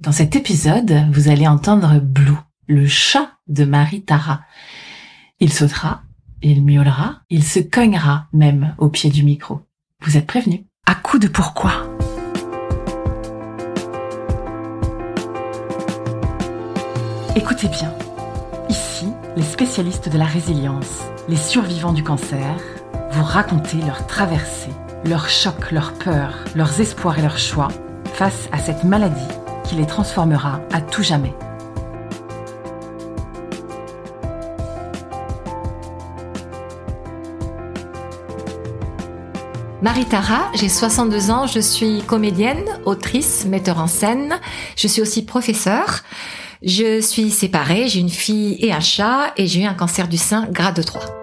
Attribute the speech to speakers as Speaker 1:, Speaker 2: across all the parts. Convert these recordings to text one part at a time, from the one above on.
Speaker 1: Dans cet épisode, vous allez entendre Blue, le chat de Marie Tara. Il sautera, il miaulera, il se cognera même au pied du micro. Vous êtes prévenus. À coup de pourquoi Écoutez bien. Ici, les spécialistes de la résilience, les survivants du cancer, vous raconter leur traversée, leurs chocs, leurs peurs, leurs espoirs et leurs choix face à cette maladie les transformera à tout jamais.
Speaker 2: Marie Tara, j'ai 62 ans, je suis comédienne, autrice, metteur en scène, je suis aussi professeure. Je suis séparée, j'ai une fille et un chat et j'ai eu un cancer du sein grade 3.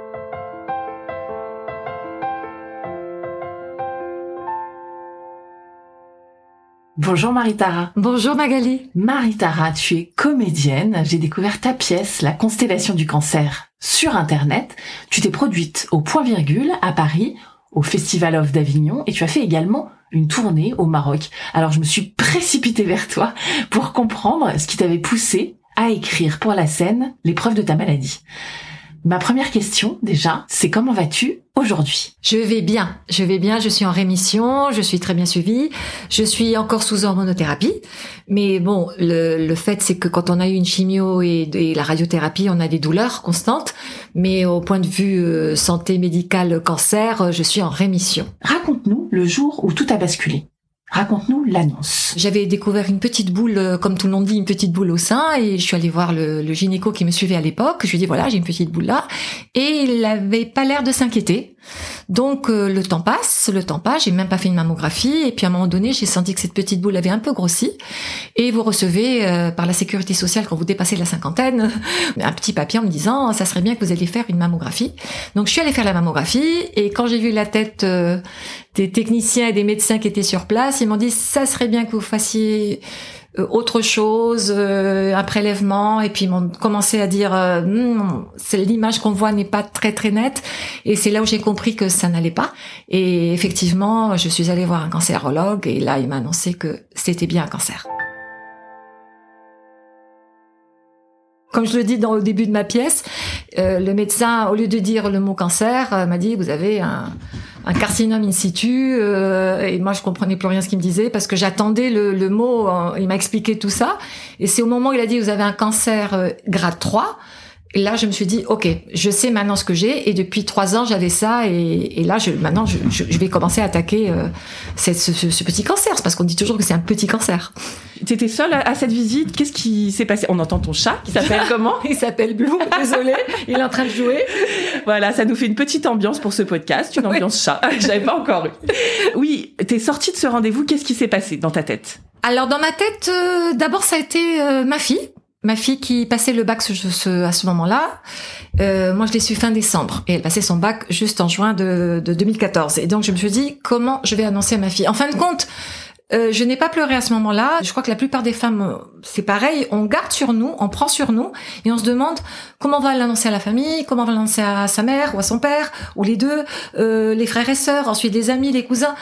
Speaker 1: Bonjour Marie-Tara.
Speaker 2: Bonjour Magali.
Speaker 1: Marie-Tara, tu es comédienne. J'ai découvert ta pièce, La constellation du cancer, sur Internet. Tu t'es produite au Point Virgule à Paris, au Festival of d'Avignon, et tu as fait également une tournée au Maroc. Alors je me suis précipitée vers toi pour comprendre ce qui t'avait poussé à écrire pour la scène l'épreuve de ta maladie. Ma première question, déjà, c'est comment vas-tu aujourd'hui?
Speaker 2: Je vais bien, je vais bien, je suis en rémission, je suis très bien suivie, je suis encore sous hormonothérapie, mais bon, le, fait c'est que quand on a eu une chimio et, et, la radiothérapie, on a des douleurs constantes, mais au point de vue euh, santé médicale cancer, je suis en rémission.
Speaker 1: Raconte-nous le jour où tout a basculé. Raconte-nous l'annonce.
Speaker 2: J'avais découvert une petite boule, euh, comme tout le monde dit, une petite boule au sein, et je suis allée voir le, gynéco qui me suivait à l'époque. Je lui ai dit voilà, j'ai une petite boule là, et il avait pas l'air de s'inquiéter. Donc euh, le temps passe, le temps passe, j'ai même pas fait une mammographie et puis à un moment donné, j'ai senti que cette petite boule avait un peu grossi et vous recevez euh, par la sécurité sociale quand vous dépassez la cinquantaine un petit papier en me disant ça serait bien que vous alliez faire une mammographie. Donc je suis allée faire la mammographie et quand j'ai vu la tête euh, des techniciens et des médecins qui étaient sur place, ils m'ont dit ça serait bien que vous fassiez autre chose, euh, un prélèvement, et puis ils m'ont commencé à dire euh, hmm, c'est l'image qu'on voit n'est pas très très nette, et c'est là où j'ai compris que ça n'allait pas. Et effectivement, je suis allée voir un cancérologue, et là il m'a annoncé que c'était bien un cancer. Comme je le dis dans le début de ma pièce, le médecin, au lieu de dire le mot cancer, m'a dit vous avez un, un carcinome in situ euh, et moi je comprenais plus rien ce qu'il me disait parce que j'attendais le, le, mot il m'a expliqué tout ça. Et c'est au moment où il a dit vous avez un cancer euh, grade 3 et là, je me suis dit, ok, je sais maintenant ce que j'ai, et depuis trois ans, j'avais ça, et, et, là, je, maintenant, je, je, vais commencer à attaquer euh, ce, ce, petit cancer, parce qu'on dit toujours que c'est un petit cancer.
Speaker 1: Tu étais seule à, cette visite Qu'est-ce qui s'est passé? On entend ton chat, qui s'appelle comment?
Speaker 2: Il s'appelle Blue, désolé, il est en train de jouer.
Speaker 1: Voilà, ça nous fait une petite ambiance pour ce podcast, une ambiance chat. J'avais pas encore eu. Oui, t'es sortie de ce rendez-vous, qu'est-ce qui s'est passé dans ta tête?
Speaker 2: Alors dans ma tête, euh, d'abord ça a été euh, ma fille Ma fille qui passait le bac à ce moment-là, euh, moi je l'ai su fin décembre et elle passait son bac juste en juin de, 2014. Et donc je me suis dit comment je vais annoncer à ma fille? En fin de compte, euh, je n'ai pas pleuré à ce moment-là. Je crois que la plupart des femmes, euh, c'est pareil. On garde sur nous, on prend sur nous, et on se demande comment on va l'annoncer à la famille, comment on va l'annoncer à sa mère ou à son père, ou les deux, les frères et sœurs, ensuite des amis, les cousins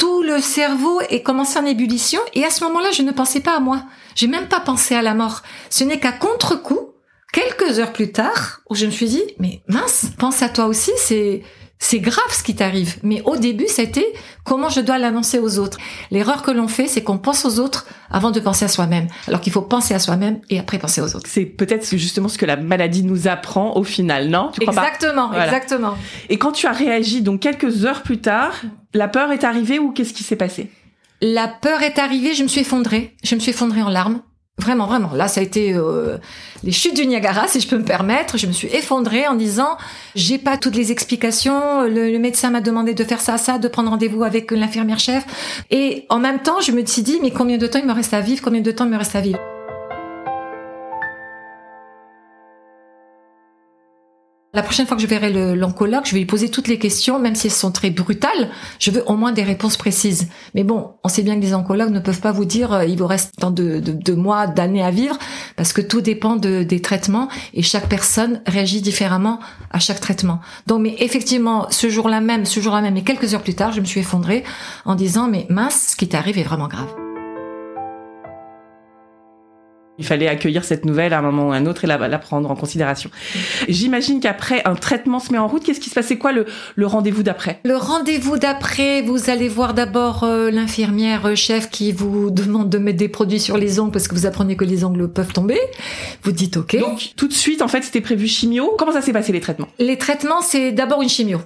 Speaker 2: tout le cerveau est commencé en ébullition et à ce moment-là, je ne pensais pas à moi. J'ai même pas pensé à la mort. Ce n'est qu'à contre-coup, quelques heures plus tard, où je me suis dit, mais mince, pense à toi aussi, c'est, c'est grave ce qui t'arrive. Mais au début, c'était comment je dois l'annoncer aux autres. L'erreur que l'on fait, c'est qu'on pense aux autres avant de penser à soi-même. Alors qu'il faut penser à soi-même et après penser aux autres.
Speaker 1: C'est peut-être justement ce que la maladie nous apprend au final, non?
Speaker 2: Tu crois Exactement, exactement.
Speaker 1: Et quand tu as réagi, donc quelques heures plus tard, la peur est arrivée ou qu'est-ce qui s'est passé?
Speaker 2: La peur est arrivée, je me suis effondrée. Je me suis effondrée en larmes. Vraiment, vraiment. Là, ça a été euh, les chutes du Niagara, si je peux me permettre. Je me suis effondrée en disant, j'ai pas toutes les explications. Le, médecin m'a demandé de faire ça, ça, de prendre rendez-vous avec l'infirmière chef. Et en même temps, je me suis dit, mais combien de temps il me reste à vivre? Combien de temps il me reste à vivre? La prochaine fois que je verrai l'oncologue, je vais lui poser toutes les questions, même si elles sont très brutales. Je veux au moins des réponses précises. Mais bon, on sait bien que les oncologues ne peuvent pas vous dire euh, il vous reste tant de, mois, d'années à vivre, parce que tout dépend de, des traitements et chaque personne réagit différemment à chaque traitement. Donc, mais effectivement, ce jour-là même, ce jour-là même, et quelques heures plus tard, je me suis effondrée en disant mais mince, ce qui t'arrive est vraiment grave.
Speaker 3: Il fallait accueillir cette nouvelle à un moment ou à un autre et la, la prendre en considération. J'imagine qu'après, un traitement se met en route. Qu'est-ce qui se passe? C'est quoi le, le rendez-vous d'après?
Speaker 2: Le rendez-vous d'après, vous allez voir d'abord euh, l'infirmière euh, chef qui vous demande de mettre des produits sur les ongles parce que vous apprenez que les ongles peuvent tomber. Vous dites OK.
Speaker 3: Donc, tout de suite, en fait, c'était prévu chimio. Comment ça s'est passé, les traitements?
Speaker 2: Les traitements, c'est d'abord une chimio.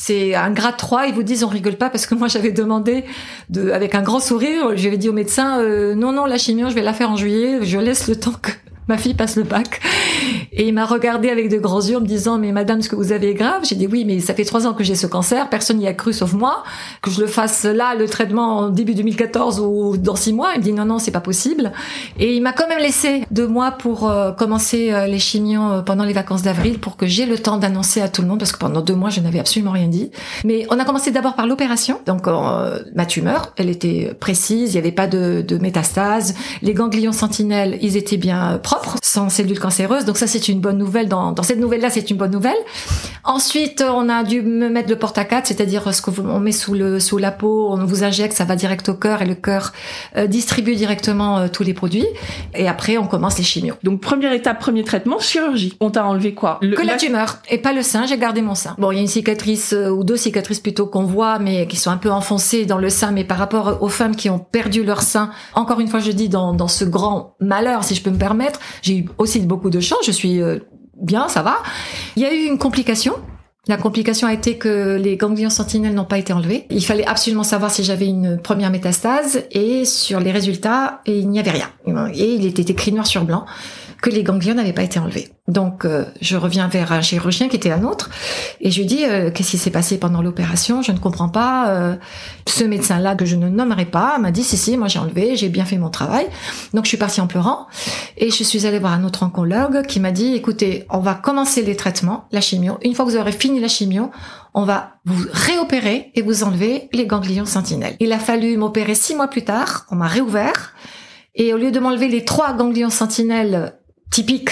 Speaker 2: C'est un grade 3, ils vous disent on rigole pas parce que moi j'avais demandé de, avec un grand sourire, j'avais dit au médecin euh, non non la chimio je vais la faire en juillet, je laisse le temps que ma fille passe le bac. Et il m'a regardé avec de grands yeux en me disant, mais madame, ce que vous avez est grave. J'ai dit, oui, mais ça fait trois ans que j'ai ce cancer. Personne n'y a cru sauf moi. Que je le fasse là, le traitement en début 2014 ou dans six mois. Il me dit, non, non, c'est pas possible. Et il m'a quand même laissé deux mois pour euh, commencer euh, les chimios euh, pendant les vacances d'avril pour que j'ai le temps d'annoncer à tout le monde parce que pendant deux mois, je n'avais absolument rien dit. Mais on a commencé d'abord par l'opération. Donc, ma tumeur, elle était précise. Il n'y avait pas de, de métastase. Les ganglions sentinelles, ils étaient bien propres sans cellules cancéreuses. Donc ça, c'est une bonne nouvelle. Dans, dans cette nouvelle-là, c'est une bonne nouvelle. Ensuite, on a dû me mettre le porte à quatre, c'est-à-dire ce qu'on met sous le sous la peau, on vous injecte, ça va direct au cœur et le cœur euh, distribue directement euh, tous les produits. Et après, on commence les chimios.
Speaker 3: Donc première étape, premier traitement, chirurgie. On t'a enlevé quoi?
Speaker 2: Le- Que la tumeur et pas le sein. J'ai gardé mon sein. Bon, il y a une cicatrice euh, ou deux cicatrices plutôt qu'on voit, mais qui sont un peu enfoncées dans le sein. Mais par rapport aux femmes qui ont perdu leur sein, encore une fois, je dis dans dans ce grand malheur, si je peux me permettre, j'ai eu aussi beaucoup de chance. Je suis euh, bien, ça va. Il y a eu une complication. La complication a été que les ganglions sentinelles n'ont pas été enlevés. Il fallait absolument savoir si j'avais une première métastase et sur les résultats, il n'y avait rien. Et il était écrit noir sur blanc que les ganglions n'avaient pas été enlevés. Donc euh, je reviens vers un chirurgien qui était un autre et je lui dis euh, qu'est-ce qui s'est passé pendant l'opération? Je ne comprends pas. Euh, ce médecin-là que je ne nommerai pas m'a dit si si moi j'ai enlevé, j'ai bien fait mon travail. Donc je suis partie en pleurant et je suis allée voir un autre oncologue qui m'a dit écoutez on va commencer les traitements, la chimio. Une fois que vous aurez fini la chimio, on va vous réopérer et vous enlever les ganglions sentinelles. Il a fallu m'opérer six mois plus tard, on m'a réouvert et au lieu de m'enlever les trois ganglions sentinelles typiques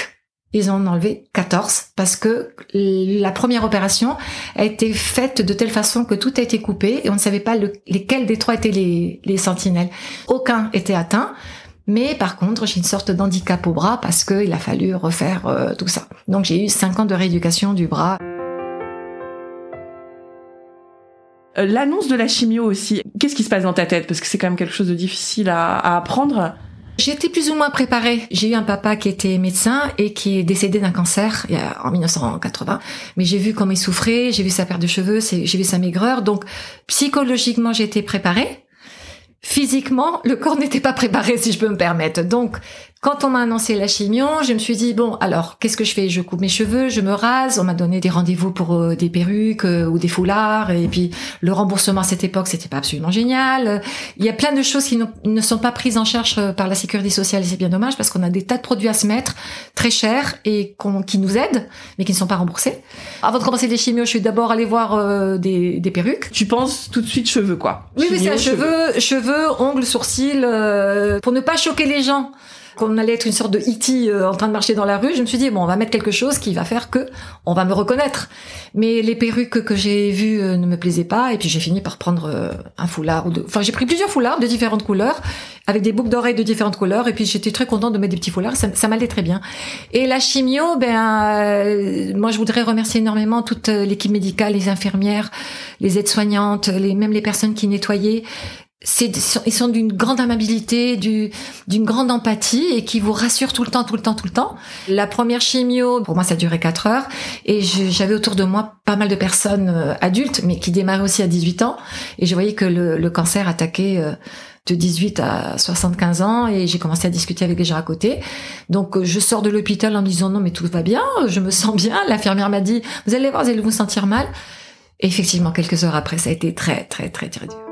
Speaker 2: ils ont enlevé 14 parce que la première opération a été faite de telle façon que tout a été coupé et on ne savait pas le- lesquels des trois étaient les, les sentinelles. Aucun était atteint. Mais par contre, j'ai une sorte d'handicap au bras parce qu'il a fallu refaire euh, tout ça. Donc j'ai eu cinq ans de rééducation du bras.
Speaker 3: Euh, L'annonce de la chimio aussi. Qu'est-ce qui se passe dans ta tête? Parce que c'est quand même quelque chose de difficile à apprendre.
Speaker 2: J'étais plus ou moins préparée. J'ai eu un papa qui était médecin et qui est décédé d'un cancer en 1980. Mais j'ai vu comment il souffrait, j'ai vu sa perte de cheveux, j'ai vu sa maigreur. Donc psychologiquement, j'étais préparée. Physiquement, le corps n'était pas préparé, si je peux me permettre. Donc, quand on m'a annoncé la chimio, je me suis dit bon, alors qu'est-ce que je fais? Je coupe mes cheveux, je me rase. On m'a donné des rendez-vous pour euh, des perruques euh, ou des foulards, et puis le remboursement à cette époque, c'était pas absolument génial. Il y a plein de choses qui ne- sont pas prises en charge euh, par la sécurité sociale, et c'est bien dommage parce qu'on a des tas de produits à se mettre très chers et qu'on- qui nous aident, mais qui ne sont pas remboursés. Avant de commencer les chimios, je suis d'abord allée voir euh, des, des perruques.
Speaker 3: Tu penses tout de suite cheveux, quoi?
Speaker 2: Oui, oui, c'est
Speaker 3: Chimio,
Speaker 2: un cheveux, cheveux, ongles, sourcils, euh, pour ne pas choquer les gens. Qu'on allait être une sorte de E.T. euh, en train de marcher dans la rue, je me suis dit bon, on va mettre quelque chose qui va faire que on va me reconnaître. Mais les perruques que j'ai vues euh, ne me plaisaient pas, et puis j'ai fini par prendre euh, un foulard ou deux. Enfin, j'ai pris plusieurs foulards de différentes couleurs, avec des boucles d'oreilles de différentes couleurs, et puis j'étais très contente de mettre des petits foulards, ça, ça m'allait très bien. Et la chimio, ben, euh, moi je voudrais remercier énormément toute l'équipe médicale, les infirmières, les aides-soignantes, les, même les personnes qui nettoyaient. Ils sont d'une grande amabilité, du, d'une grande empathie et qui vous rassurent tout le temps, tout le temps, tout le temps. La première chimio, pour moi, ça durait 4 heures et j'avais autour de moi pas mal de personnes euh, adultes, mais qui démarraient aussi à 18 ans et je voyais que le, le cancer attaquait euh, de 18 à 75 ans et j'ai commencé à discuter avec les gens à côté. Donc euh, je sors de l'hôpital en me disant non mais tout va bien, je me sens bien. L'infirmière m'a dit vous allez voir, vous allez vous sentir mal. Effectivement, quelques heures après, ça a été très très très très dur.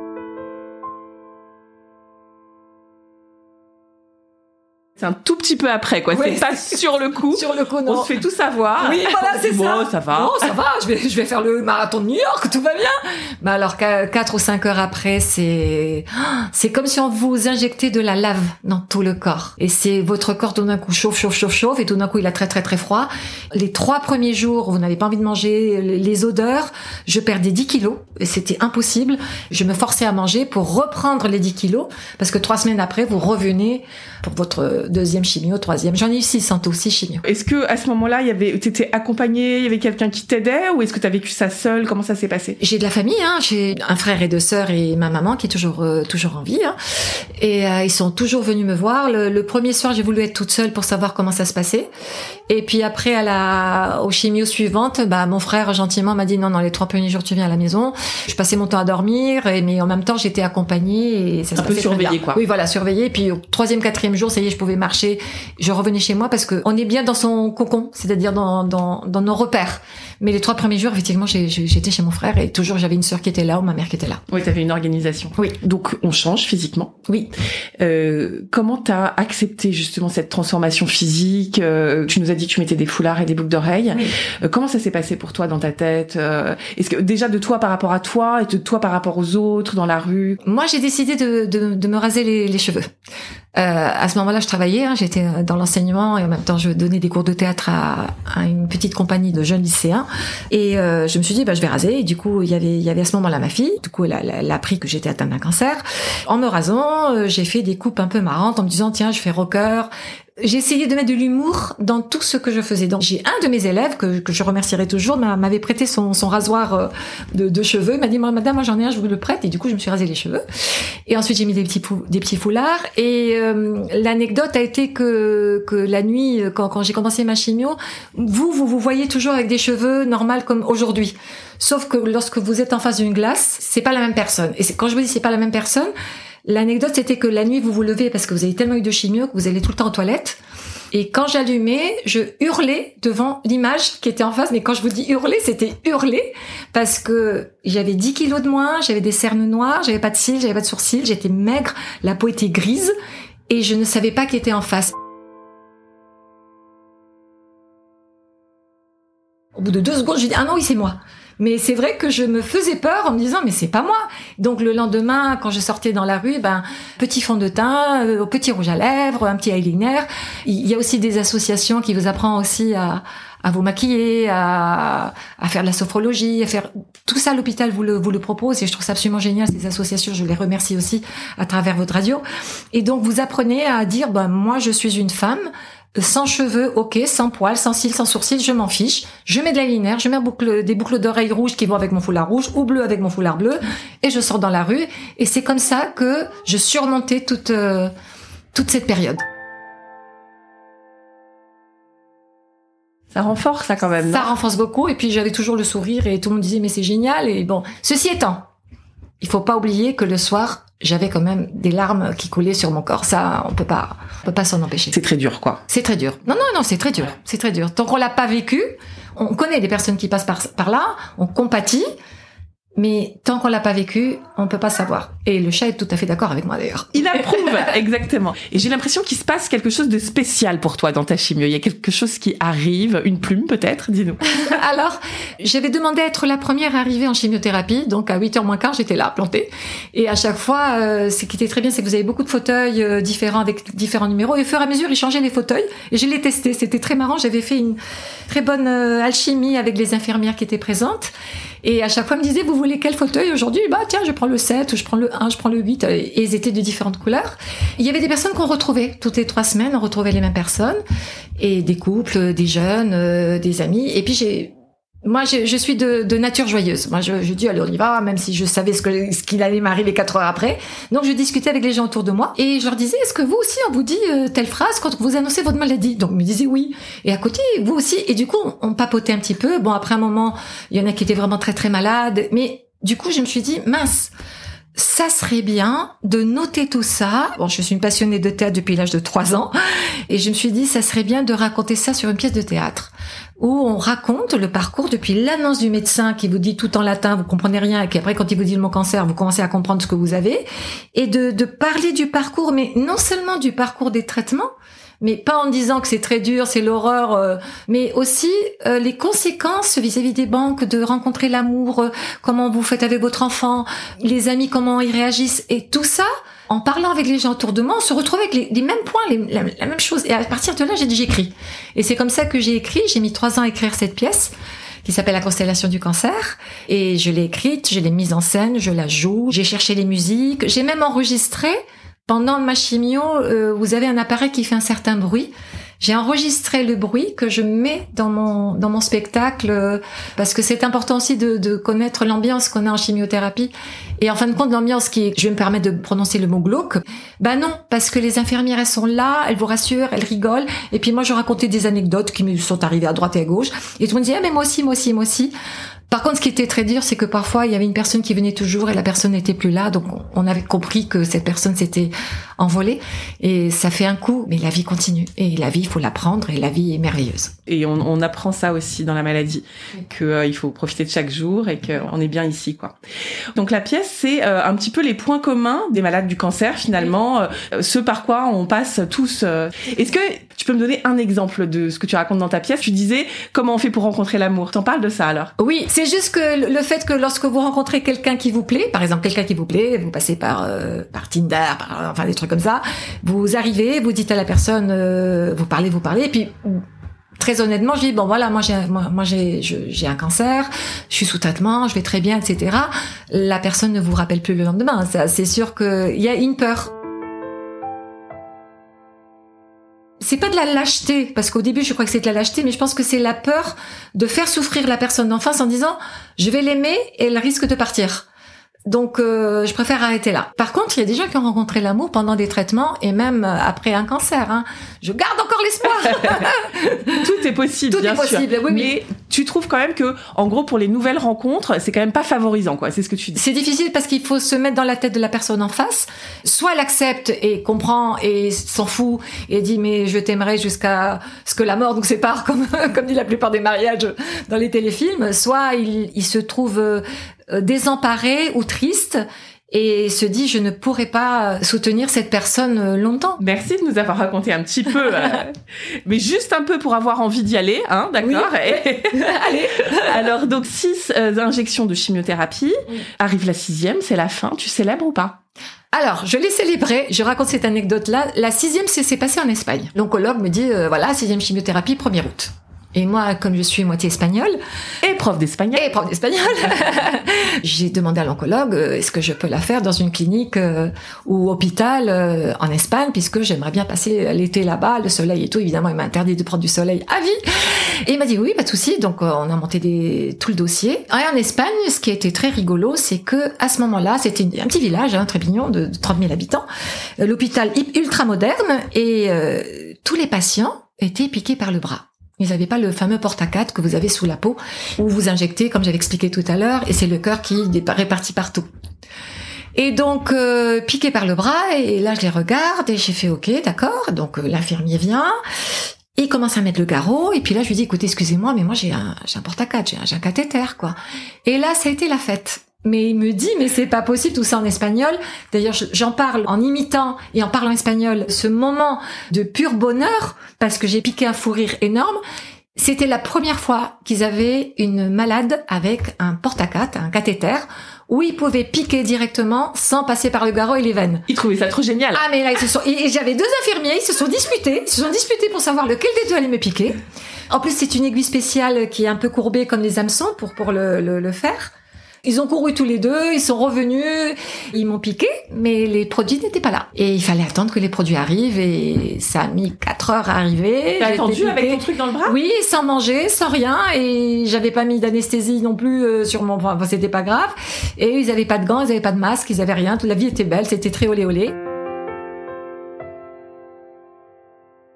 Speaker 3: C'est un tout petit peu après, quoi.
Speaker 2: Ouais.
Speaker 3: C'est pas sur le coup.
Speaker 2: Sur le coup,
Speaker 3: On
Speaker 2: non.
Speaker 3: se fait tout savoir.
Speaker 2: Oui, voilà, c'est
Speaker 3: bon,
Speaker 2: ça.
Speaker 3: ça va.
Speaker 2: Bon, ça va, je vais, je vais faire le marathon de New York, tout va bien. Mais alors, qu'à- quatre ou cinq heures après, c'est, c'est comme si on vous injectait de la lave dans tout le corps. Et c'est votre corps tout d'un coup chauffe, chauffe, chauffe, chauffe, et tout d'un coup il a très, très, très froid. Les trois premiers jours, vous n'avez pas envie de manger, les- les odeurs, je perdais 10 kilos, et c'était impossible. Je me forçais à manger pour reprendre les 10 kilos, parce que trois semaines après, vous revenez pour votre deuxième chimio, troisième. J'en ai eu six en tout, six chimio.
Speaker 3: Est-ce que à ce moment-là, il y avait, t'étais accompagnée, il y avait quelqu'un qui t'aidait, ou est-ce que t'as vécu ça seule? Comment ça s'est passé?
Speaker 2: J'ai de la famille, hein. J'ai un frère et deux sœurs et ma maman qui est toujours euh, toujours en vie. Hein. Et euh, ils sont toujours venus me voir. Le, le premier soir, j'ai voulu être toute seule pour savoir comment ça se passait. Et puis après, à la au chimio suivante, bah mon frère gentiment m'a dit non, non, les trois premiers jours tu viens à la maison. Je passais mon temps à dormir, et, mais en même temps j'étais accompagnée et ça se
Speaker 3: Un peu
Speaker 2: bien.
Speaker 3: quoi.
Speaker 2: Oui, voilà, surveillée. Et puis au troisième, quatrième jour, ça y est, je pouvais marcher. Je revenais chez moi parce que on est bien dans son cocon, c'est-à-dire dans, dans dans nos repères. Mais les trois premiers jours, effectivement, j'étais chez mon frère et toujours j'avais une sœur qui était là ou ma mère qui était là.
Speaker 3: Oui, t'avais une organisation.
Speaker 2: Oui.
Speaker 3: Donc on change physiquement.
Speaker 2: Oui.
Speaker 3: Euh, comment t'as accepté justement cette transformation physique? Euh, Tu nous as dit que tu mettais des foulards et des boucles d'oreilles.
Speaker 2: Oui.
Speaker 3: Euh, comment ça s'est passé pour toi dans ta tête? Euh, Est-ce que déjà de toi par rapport à toi et de toi par rapport aux autres dans la rue?
Speaker 2: Moi, j'ai décidé de, de, de me raser les, les cheveux. Euh, à ce moment-là, je travaillais, hein, j'étais dans l'enseignement et en même temps, je donnais des cours de théâtre à, à une petite compagnie de jeunes lycéens. Et euh, je me suis dit, bah, je vais raser. Et du coup, il y avait, il y avait à ce moment-là ma fille. Du coup, elle a, elle a appris que j'étais atteinte d'un cancer. En me rasant, euh, j'ai fait des coupes un peu marrantes en me disant, tiens, je fais rocker. Essayé de mettre de l'humour dans tout ce que je faisais. Donc, j'ai un de mes élèves que, que je remercierai toujours m'a- m'avait prêté son, son rasoir euh, de, de cheveux. Il m'a dit, madame, moi j'en ai un, je vous le prête. Et du coup, je me suis rasé les cheveux. Et ensuite, j'ai mis des petits, des petits foulards. Et euh, l'anecdote a été que, que la nuit, quand, j'ai commencé ma chimio, vous, vous vous voyez toujours avec des cheveux normaux comme aujourd'hui. Sauf que lorsque vous êtes en face d'une glace, c'est pas la même personne. Et quand je vous dis c'est pas la même personne, l'anecdote c'était que la nuit, vous vous levez parce que vous avez tellement eu de chimio que vous allez tout le temps aux toilettes. Et quand j'allumais, je hurlais devant l'image qui était en face. Mais quand je vous dis hurler, c'était hurler parce que j'avais 10 kilos de moins, j'avais des cernes noires, j'avais pas de cils, j'avais pas de sourcils, j'étais maigre, la peau était grise et je ne savais pas qui était en face. Au bout de deux secondes, j'ai dit ah non oui c'est moi. Mais c'est vrai que je me faisais peur en me disant mais c'est pas moi. Donc le lendemain, quand je sortais dans la rue, ben petit fond de teint, euh, petit rouge à lèvres, un petit eyeliner. Il y a aussi des associations qui vous apprennent aussi à à vous maquiller, à, à faire de la sophrologie, à faire tout ça. L'hôpital vous le vous le propose et je trouve ça absolument génial ces associations. Je les remercie aussi à travers votre radio. Et donc vous apprenez à dire ben moi je suis une femme sans cheveux, ok, sans poils, sans cils, sans sourcils, je m'en fiche. Je mets de l'eyeliner, je mets boucle- des boucles d'oreilles rouges qui vont avec mon foulard rouge ou bleu avec mon foulard bleu, et je sors dans la rue. Et c'est comme ça que je surmontais toute euh, toute cette période.
Speaker 3: Ça renforce ça quand même.
Speaker 2: Ça renforce beaucoup. Et puis j'avais toujours le sourire et tout le monde disait mais c'est génial. Et bon, ceci étant, il faut pas oublier que le soir j'avais quand même des larmes qui coulaient sur mon corps. Ça, on peut pas, on peut pas s'en empêcher.
Speaker 3: C'est très dur quoi.
Speaker 2: C'est très dur. Non, non, non, c'est très dur. C'est très dur. Tant qu'on l'a pas vécu, on connaît des personnes qui passent par, par là, on compatit, mais tant qu'on l'a pas vécu, on peut pas savoir. Et le chat est tout à fait d'accord avec moi d'ailleurs.
Speaker 3: Il approuve, exactement. Et j'ai l'impression qu'il se passe quelque chose de spécial pour toi dans ta chimio. Il y a quelque chose qui arrive, une plume peut-être, dis-nous.
Speaker 2: Alors, j'avais demandé à être la première arrivée en chimiothérapie, donc à 8h moins quart, j'étais là, plantée. Et à chaque fois, euh, ce qui était très bien, c'est que vous avez beaucoup de fauteuils euh, différents avec différents numéros. Et au fur et à mesure, ils changeaient les fauteuils. Et je les testais. C'était très marrant. J'avais fait une très bonne euh, alchimie avec les infirmières qui étaient présentes. Et à chaque fois, ils me disaient, vous voulez quel fauteuil aujourd'hui? Bah tiens, je prends le 7, ou je prends le 1, je prends le 8. Et ils étaient de différentes couleurs. Il y avait des personnes qu'on retrouvait. Toutes les trois semaines, on retrouvait les mêmes personnes. Et des couples, des jeunes, euh, des amis. Et puis j'ai moi, je, je suis de, de nature joyeuse. Moi, je, je dis, allez, on y va, même si je savais ce que ce qu'il allait m'arriver quatre heures après. Donc, je discutais avec les gens autour de moi et je leur disais, est-ce que vous aussi, on vous dit euh, telle phrase quand vous annoncez votre maladie? Donc, ils me disaient oui. Et à côté, vous aussi. Et du coup, on, on papotait un petit peu. Bon, après un moment, il y en a qui étaient vraiment très très malades. Mais du coup, je me suis dit, mince. Ça serait bien de noter tout ça. Bon, je suis une passionnée de théâtre depuis l'âge de 3 ans. Et je me suis dit, ça serait bien de raconter ça sur une pièce de théâtre où on raconte le parcours depuis l'annonce du médecin qui vous dit tout en latin, vous comprenez rien, et puis après quand il vous dit le mot cancer, vous commencez à comprendre ce que vous avez, et de, de parler du parcours, mais non seulement du parcours des traitements, mais pas en disant que c'est très dur, c'est l'horreur, euh, mais aussi euh, les conséquences vis-à-vis des banques, de rencontrer l'amour, euh, comment vous faites avec votre enfant, les amis, comment ils réagissent, et tout ça, en parlant avec les gens autour de moi, on se retrouve avec les, les mêmes points, les- la, la même chose. Et à partir de là, j'ai dit j'écris. Et c'est comme ça que j'ai écrit. J'ai mis trois ans à écrire cette pièce qui s'appelle La constellation du cancer. Et je l'ai écrite, je l'ai mise en scène, je la joue, j'ai cherché les musiques, j'ai même enregistré Pendant ma chimio, euh, vous avez un appareil qui fait un certain bruit. J'ai enregistré le bruit que je mets dans mon dans mon spectacle euh, parce que c'est important aussi de, de connaître l'ambiance qu'on a en chimiothérapie et en fin de compte l'ambiance qui est, je vais me permettre de prononcer le mot glauque. Bah non parce que les infirmières elles sont là, elles vous rassurent, elles rigolent et puis moi je racontais des anecdotes qui me sont arrivées à droite et à gauche et tout le monde disait ah mais moi aussi moi aussi moi aussi. Par contre, ce qui était très dur, c'est que parfois il y avait une personne qui venait toujours et la personne n'était plus là, donc on avait compris que cette personne s'était envolée et ça fait un coup, mais la vie continue et la vie il faut l'apprendre et la vie est merveilleuse.
Speaker 3: Et on, on apprend ça aussi dans la maladie, que euh, faut profiter de chaque jour et qu'on est bien ici, quoi. Donc la pièce, c'est euh, un petit peu les points communs des malades du cancer, finalement, euh, ce par quoi on passe tous. Est-ce que tu peux me donner un exemple de ce que tu racontes dans ta pièce? Tu disais comment on fait pour rencontrer l'amour? T'en parles de ça alors?
Speaker 2: Oui, c'est juste que le fait que lorsque vous rencontrez quelqu'un qui vous plaît, par exemple quelqu'un qui vous plaît, vous passez par euh, par Tinder, par, enfin des trucs comme ça, vous arrivez, vous dites à la personne, euh, vous parlez, vous parlez, et puis très honnêtement, je dis bon voilà, moi j'ai moi, moi j'ai j'ai un cancer, je suis sous traitement, je vais très bien, etc. La personne ne vous rappelle plus le lendemain. C'est sûr que il y a une peur. C'est pas de la lâcheté, parce qu'au début je crois que c'est de la lâcheté, mais je pense que c'est la peur de faire souffrir la personne d'en face en disant je vais l'aimer et elle risque de partir. Donc euh, je préfère arrêter là. Par contre, il y a des gens qui ont rencontré l'amour pendant des traitements et même euh, après un cancer. Hein. Je garde encore l'espoir.
Speaker 3: Tout est possible,
Speaker 2: Tout
Speaker 3: bien
Speaker 2: est possible,
Speaker 3: sûr.
Speaker 2: oui, oui.
Speaker 3: Tu trouves quand même que, en gros, pour les nouvelles rencontres, c'est quand même pas favorisant, quoi. C'est ce que tu dis.
Speaker 2: C'est difficile parce qu'il faut se mettre dans la tête de la personne en face. Soit elle accepte et comprend et s'en fout et dit mais je t'aimerai jusqu'à ce que la mort nous sépare, comme comme dit la plupart des mariages dans les téléfilms. Soit il, il se trouve euh, désemparé ou triste et se dit je ne pourrai pas soutenir cette personne euh, longtemps.
Speaker 3: Merci de nous avoir raconté un petit peu, euh, mais juste un peu pour avoir envie d'y aller, hein, d'accord
Speaker 2: Oui. Allez.
Speaker 3: Alors, donc, six euh, injections de chimiothérapie.
Speaker 2: Oui.
Speaker 3: Arrive la sixième, c'est la fin. Tu célèbres ou pas?
Speaker 2: Alors, je l'ai célébré. Je raconte cette anecdote-là. La sixième, c'est passé en Espagne. L'oncologue me dit, euh, voilà, sixième chimiothérapie, 1er août. Et moi, comme je suis moitié espagnole,
Speaker 3: Et prof d'espagnol.
Speaker 2: et prof d'espagnol, j'ai demandé à l'oncologue, euh, est-ce que je peux la faire dans une clinique euh, ou hôpital euh, en Espagne, puisque j'aimerais bien passer l'été là-bas, le soleil et tout. Évidemment, il m'a interdit de prendre du soleil à vie. Et il m'a dit, oui, pas de souci. Donc, euh, on a monté des, tout le dossier. Et en Espagne, ce qui a été très rigolo, c'est que à ce moment-là, c'était un petit village, hein, très mignon, de, de 30 000 habitants, l'hôpital ultra moderne, et tous les patients étaient piqués par le bras. Ils n'avaient pas le fameux porte-à-quatre que vous avez sous la peau, où vous injectez, comme j'avais expliqué tout à l'heure, et c'est le cœur qui est réparti partout. Et donc, euh, piqué par le bras, et là, je les regarde, et j'ai fait, OK, d'accord. Donc, euh, l'infirmier vient, il commence à mettre le garrot, et puis là, je lui dis, écoutez, excusez-moi, mais moi, j'ai un, j'ai un porte-à-quatre, j'ai un, j'ai un cathéter, quoi. Et là, ça a été la fête. Mais il me dit, mais c'est pas possible, tout ça en espagnol. D'ailleurs, je- j'en parle en imitant et en parlant espagnol, ce moment de pur bonheur, parce que j'ai piqué un fou rire énorme. C'était la première fois qu'ils avaient une malade avec un porte-à-quatre, un cathéter, où ils pouvaient piquer directement sans passer par le garrot et les veines.
Speaker 3: Ils trouvaient ça trop génial.
Speaker 2: Ah mais là ils se sont et et j'avais deux infirmiers, ils se sont disputés, ils se sont disputés pour savoir lequel des deux allait me piquer. En plus c'est une aiguille spéciale qui est un peu courbée comme les hameçons pour pour le, le, le faire. Ils ont couru tous les deux, ils sont revenus, ils m'ont piqué, mais les produits n'étaient pas là. Et il fallait attendre que les produits arrivent et ça a mis quatre heures à arriver.
Speaker 3: T'as attendu avec ton truc dans le bras?
Speaker 2: Oui, sans manger, sans rien, et j'avais pas mis d'anesthésie non plus euh, sur mon. Enfin, c'était pas grave. Et ils avaient pas de gants, ils avaient pas de masque, ils avaient rien. Toute la vie était belle, c'était très olé olé.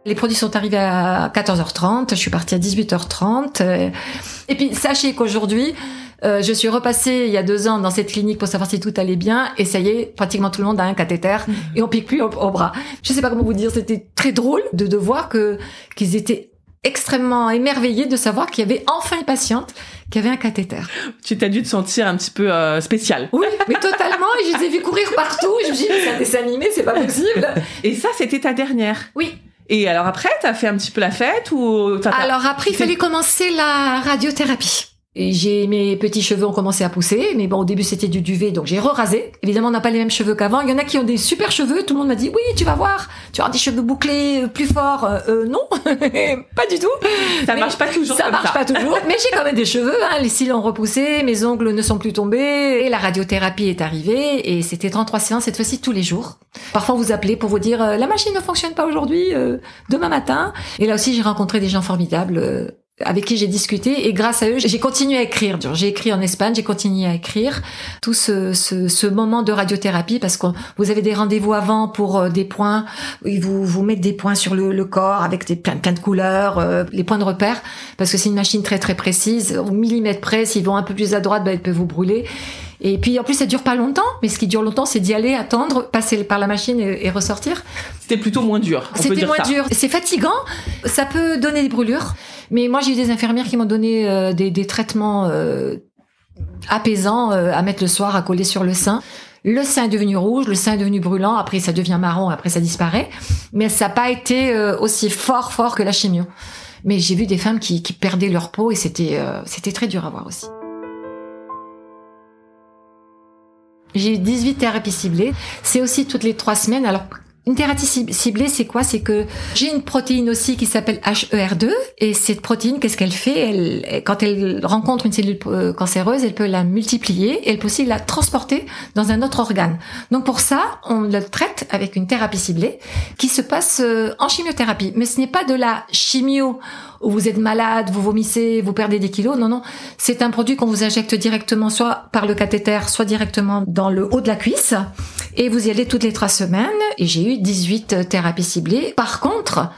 Speaker 2: Les produits sont arrivés à 14h30, je suis partie à 18h30. euh, Et puis sachez qu'aujourd'hui, euh, je suis repassée il y a deux ans dans cette clinique pour savoir si tout allait bien, et ça y est, pratiquement tout le monde a un cathéter et on pique plus au, au bras. Je sais pas comment vous dire, c'était très drôle de, de voir que qu'ils étaient extrêmement émerveillés de savoir qu'il y avait enfin une patiente qui avait un cathéter.
Speaker 3: Tu t'as dû te sentir un petit peu euh, spécial.
Speaker 2: Oui, mais totalement. Et je les ai vus courir partout. Je me suis dit, mais c'est un dessin animé, c'est pas possible.
Speaker 3: Et ça, c'était ta dernière.
Speaker 2: Oui.
Speaker 3: Et alors après, t'as fait un petit peu la fête ou t'as-
Speaker 2: Alors après, il fallait commencer la radiothérapie. Et j'ai mes petits cheveux ont commencé à pousser, mais bon au début c'était du duvet, donc j'ai re-rasé. Évidemment on n'a pas les mêmes cheveux qu'avant. Il y en a qui ont des super cheveux. Tout le monde m'a dit oui tu vas voir, tu auras des cheveux bouclés euh, plus forts. Euh, euh non, pas du tout.
Speaker 3: Ça marche pas toujours.
Speaker 2: Ça marche pas toujours. Mais j'ai quand même des cheveux. Hein. Les cils ont repoussé, mes ongles ne sont plus tombés et la radiothérapie est arrivée et c'était 33 séances cette fois-ci tous les jours. Parfois vous appelez pour vous dire la machine ne fonctionne pas aujourd'hui, demain matin. Et là aussi j'ai rencontré des gens formidables avec qui j'ai discuté et grâce à eux j'ai continué à écrire. J'ai écrit en Espagne, j'ai continué à écrire tout ce, ce, ce, moment de radiothérapie parce que vous avez des rendez-vous avant pour euh, des points, ils vous vous mettent des points sur le, le corps avec des plein, plein de couleurs, euh, les points de repère parce que c'est une machine très très précise au millimètre près. S'ils vont un peu plus à droite, bah, ils peuvent vous brûler. Et puis en plus ça dure pas longtemps, mais ce qui dure longtemps c'est d'y aller, attendre, passer par la machine et, ressortir.
Speaker 3: C'était plutôt moins dur.
Speaker 2: C'était moins dur. C'est fatigant, ça peut donner des brûlures. Mais moi, j'ai eu des infirmières qui m'ont donné euh, des, des, traitements euh, apaisants euh, à mettre le soir, à coller sur le sein. Le sein est devenu rouge, le sein est devenu brûlant, après ça devient marron, après ça disparaît. Mais ça n'a pas été aussi fort, fort que la chimio. Mais j'ai vu des femmes qui, qui perdaient leur peau et c'était c'était très dur à voir aussi. J'ai eu 18 thérapies ciblées. C'est aussi toutes les trois semaines. Alors, une thérapie ciblée, c'est quoi? C'est que j'ai une protéine aussi qui s'appelle HER2 et cette protéine, qu'est-ce qu'elle fait? Elle, Quand elle rencontre une cellule euh, cancéreuse, elle peut la multiplier et elle peut aussi la transporter dans un autre organe. Donc pour ça, on le traite avec une thérapie ciblée qui se passe euh, en chimiothérapie. Mais ce n'est pas de la chimio où vous êtes malade, vous vomissez, vous perdez des kilos. Non, non. C'est un produit qu'on vous injecte directement soit par le cathéter, soit directement dans le haut de la cuisse. Et vous y allez toutes les trois semaines. Et j'ai eu 18 thérapies ciblées. Par contre,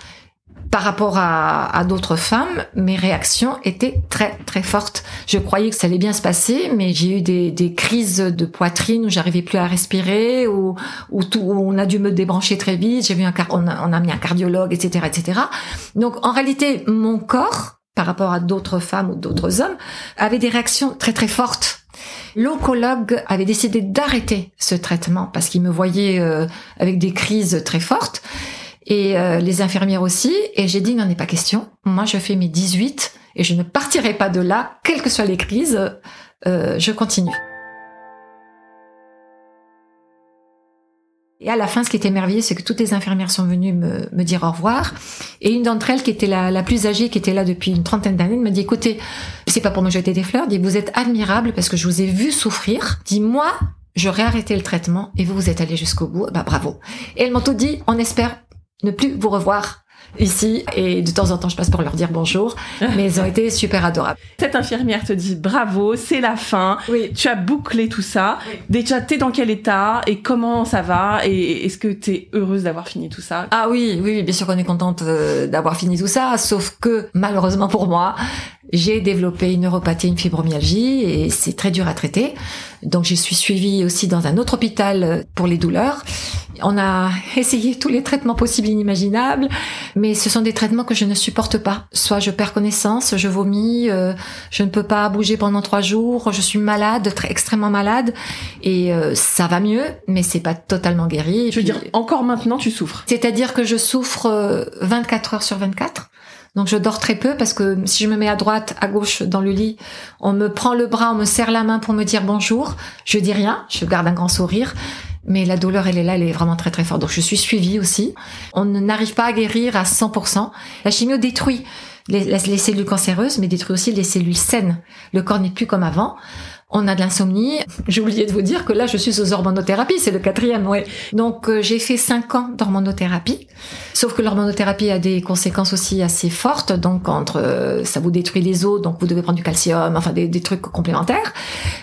Speaker 2: par rapport à, d'autres femmes, mes réactions étaient très très fortes. Je croyais que ça allait bien se passer, mais j'ai eu des, crises de poitrine où j'arrivais plus à respirer, où, où, tout, on a dû me débrancher très vite. J'ai vu un on a, on a mis un cardiologue, etc., etc. Donc en réalité, mon corps, par rapport à d'autres femmes ou d'autres hommes, avait des réactions très très fortes. L'oncologue avait décidé d'arrêter ce traitement parce qu'il me voyait euh, avec des crises très fortes et euh, les infirmières aussi. Et j'ai dit, il n'en est pas question. Moi, je fais mes 18 et je ne partirai pas de là, quelles que soient les crises, euh, je continue. Et à la fin, ce qui était merveilleux, c'est que toutes les infirmières sont venues me, me dire au revoir. Et une d'entre elles, qui était la, la, plus âgée, qui était là depuis une trentaine d'années, me dit, écoutez, c'est pas pour me jeter des fleurs, dit, vous êtes admirable parce que je vous ai vu souffrir. Dit, moi, j'aurais arrêté le traitement et vous, vous êtes allé jusqu'au bout. Bah, bravo. Et elle m'a tout dit, on espère ne plus vous revoir ici et de temps en temps je passe pour leur dire bonjour mais ils ont été super adorables.
Speaker 3: Cette infirmière te dit bravo, c'est la fin.
Speaker 2: Oui.
Speaker 3: Tu as bouclé tout ça. Déjà t'es dans quel état et comment ça va et est-ce que t'es heureuse d'avoir fini tout ça?
Speaker 2: Ah oui, oui, bien sûr qu'on est contente euh, d'avoir fini tout ça sauf que malheureusement pour moi, j'ai développé une neuropathie, une fibromyalgie et c'est très dur à traiter. Donc je suis suivie aussi dans un autre hôpital pour les douleurs. On a essayé tous les traitements possibles et inimaginables, mais ce sont des traitements que je ne supporte pas. Soit je perds connaissance, je vomis, euh, je ne peux pas bouger pendant trois jours, je suis malade, très extrêmement malade, et euh, ça va mieux, mais c'est pas totalement guéri.
Speaker 3: Je veux dire, encore maintenant tu souffres?
Speaker 2: C'est-à-dire que je souffre 24 euh, heures sur 24. Donc je dors très peu parce que si je me mets à droite, à gauche dans le lit, on me prend le bras, on me serre la main pour me dire bonjour. Je dis rien, je garde un grand sourire. Mais la douleur, elle est là, elle est vraiment très très forte. Donc je suis suivie aussi. On n'arrive pas à guérir à 100%. La chimio détruit les, les cellules cancéreuses, mais détruit aussi les cellules saines. Le corps n'est plus comme avant on a de l'insomnie. J'ai oublié de vous dire que là, je suis aux hormonothérapies, c'est le quatrième, ouais. Donc, euh, j'ai fait cinq ans d'hormonothérapie. Sauf que l'hormonothérapie a des conséquences aussi assez fortes. Donc, entre euh, ça vous détruit les os, donc vous devez prendre du calcium, enfin des, des, trucs complémentaires.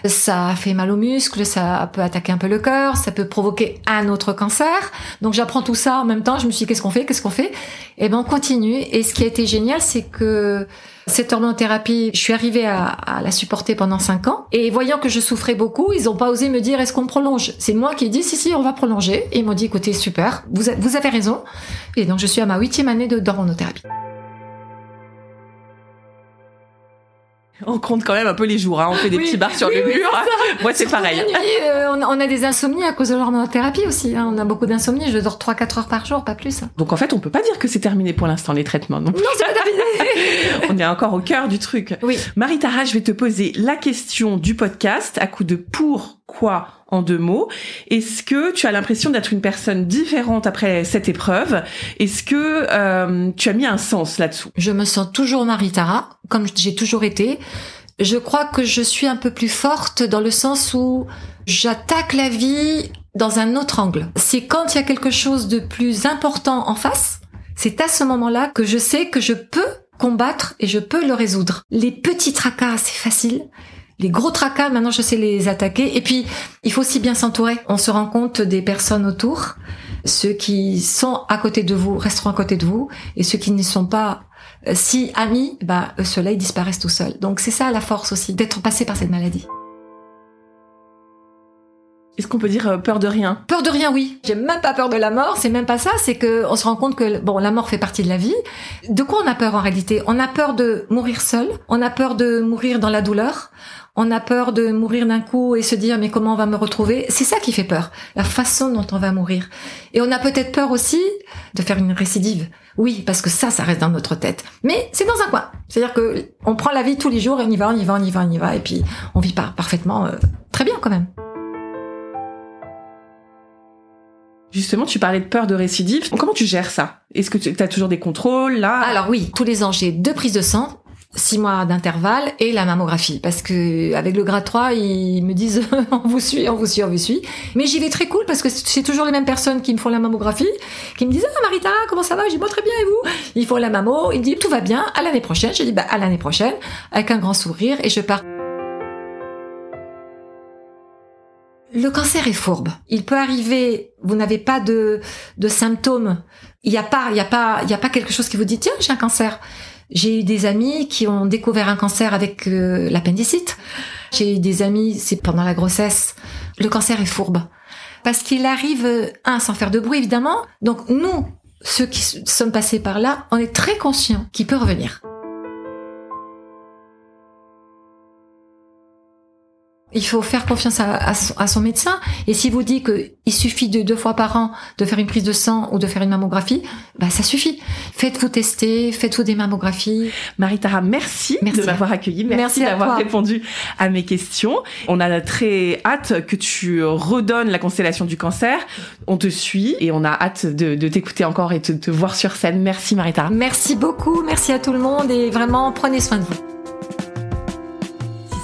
Speaker 2: Ça fait mal aux muscles, ça peut attaquer un peu le cœur, ça peut provoquer un autre cancer. Donc, j'apprends tout ça en même temps. Je me suis dit, qu'est-ce qu'on fait, qu'est-ce qu'on fait? Eh ben, on continue. Et ce qui a été génial, c'est que cette hormonothérapie, je suis arrivée à, la supporter pendant cinq ans. Et voyant que je souffrais beaucoup, ils n'ont pas osé me dire est-ce qu'on prolonge? C'est moi qui ai dit si si, on va prolonger. Et ils m'ont dit écoutez super, vous, vous avez raison. Et donc je suis à ma huitième année de d'hormonothérapie.
Speaker 3: On compte quand même un peu les jours, hein. on fait des
Speaker 2: Oui,
Speaker 3: petits bars sur
Speaker 2: oui,
Speaker 3: le
Speaker 2: oui,
Speaker 3: mur. Moi, c'est pareil.
Speaker 2: Nuit, euh, on, a- des insomnies à cause de l'hormonothérapie aussi. hein. On a beaucoup d'insomnie. Je dors 3-4 heures par jour, pas plus.
Speaker 3: Donc en fait, on peut pas dire que c'est terminé pour l'instant les traitements. Non,
Speaker 2: Non, c'est pas terminé.
Speaker 3: on est encore au cœur du truc.
Speaker 2: oui.
Speaker 3: Marie-Tara, je vais te poser la question du podcast à coup de pour, quoi en deux mots? Est-ce que tu as l'impression d'être une personne différente après cette épreuve? Est-ce que euh, tu as mis un sens là-dessous?
Speaker 2: Je me sens toujours Marie-Tara, comme j'ai toujours été. Je crois que je suis un peu plus forte dans le sens où j'attaque la vie dans un autre angle. C'est quand il y a quelque chose de plus important en face, c'est à ce moment-là que je sais que je peux combattre et je peux le résoudre. Les petits tracas, c'est facile. Les gros tracas, maintenant je sais les attaquer. Et puis, il faut aussi bien s'entourer. On se rend compte des personnes autour. Ceux qui sont à côté de vous resteront à côté de vous. Et ceux qui ne sont pas euh, si amis, bah, eux, ceux-là, ils disparaissent tout seuls. Donc c'est ça la force aussi, d'être passé par cette maladie.
Speaker 3: Est-ce qu'on peut dire euh, peur de rien?
Speaker 2: Peur de rien, oui. J'ai même pas peur de la mort. C'est même pas ça. C'est que on se rend compte que bon, la mort fait partie de la vie. De quoi on a peur en réalité? On a peur de mourir seul. On a peur de mourir dans la douleur. On a peur de mourir d'un coup et se dire mais comment on va me retrouver? C'est ça qui fait peur, la façon dont on va mourir. Et on a peut-être peur aussi de faire une récidive. Oui, parce que ça, ça reste dans notre tête. Mais c'est dans un coin. C'est-à-dire que on prend la vie tous les jours et on y va, on y va, on y va, on y va, et puis on vit pas parfaitement euh, très bien quand même.
Speaker 3: Justement, tu parlais de peur de récidive. Comment tu gères ça? Est-ce que tu as toujours des contrôles là?
Speaker 2: Alors oui, tous les ans, j'ai deux prises de sang, six mois d'intervalle et la mammographie. Parce que avec le grade 3, ils me disent on vous suit, on vous suit, on vous suit. Mais j'y vais très cool parce que c'est toujours les mêmes personnes qui me font la mammographie, qui me disent ah Marita, comment ça va? Je dis bon très bien et vous? Ils font la mammo, ils me disent tout va bien, à l'année prochaine. Je dis bah à l'année prochaine, avec un grand sourire et je pars. Le cancer est fourbe. Il peut arriver, vous n'avez pas de, de symptômes. Il n'y a pas, il y a pas, il y a pas quelque chose qui vous dit tiens j'ai un cancer. J'ai eu des amis qui ont découvert un cancer avec euh, l'appendicite. J'ai eu des amis, c'est pendant la grossesse. Le cancer est fourbe parce qu'il arrive euh, un sans faire de bruit évidemment. Donc nous, ceux qui sommes passés par là, on est très conscients qu'il peut revenir. Il faut faire confiance à, à son, à son médecin. Et s'il vous dit qu'il suffit de deux fois par an de faire une prise de sang ou de faire une mammographie, bah ça suffit. Faites-vous tester, faites-vous des mammographies.
Speaker 3: Marie-Tara, merci,
Speaker 2: Merci
Speaker 3: de m'avoir accueilli. Merci, d'avoir répondu à mes questions. On a très hâte que tu redonnes la constellation du cancer. On te suit et on a hâte de, de t'écouter encore et de te voir sur scène. Merci Marie-Tara.
Speaker 2: Merci beaucoup, merci à tout le monde et vraiment prenez soin de vous.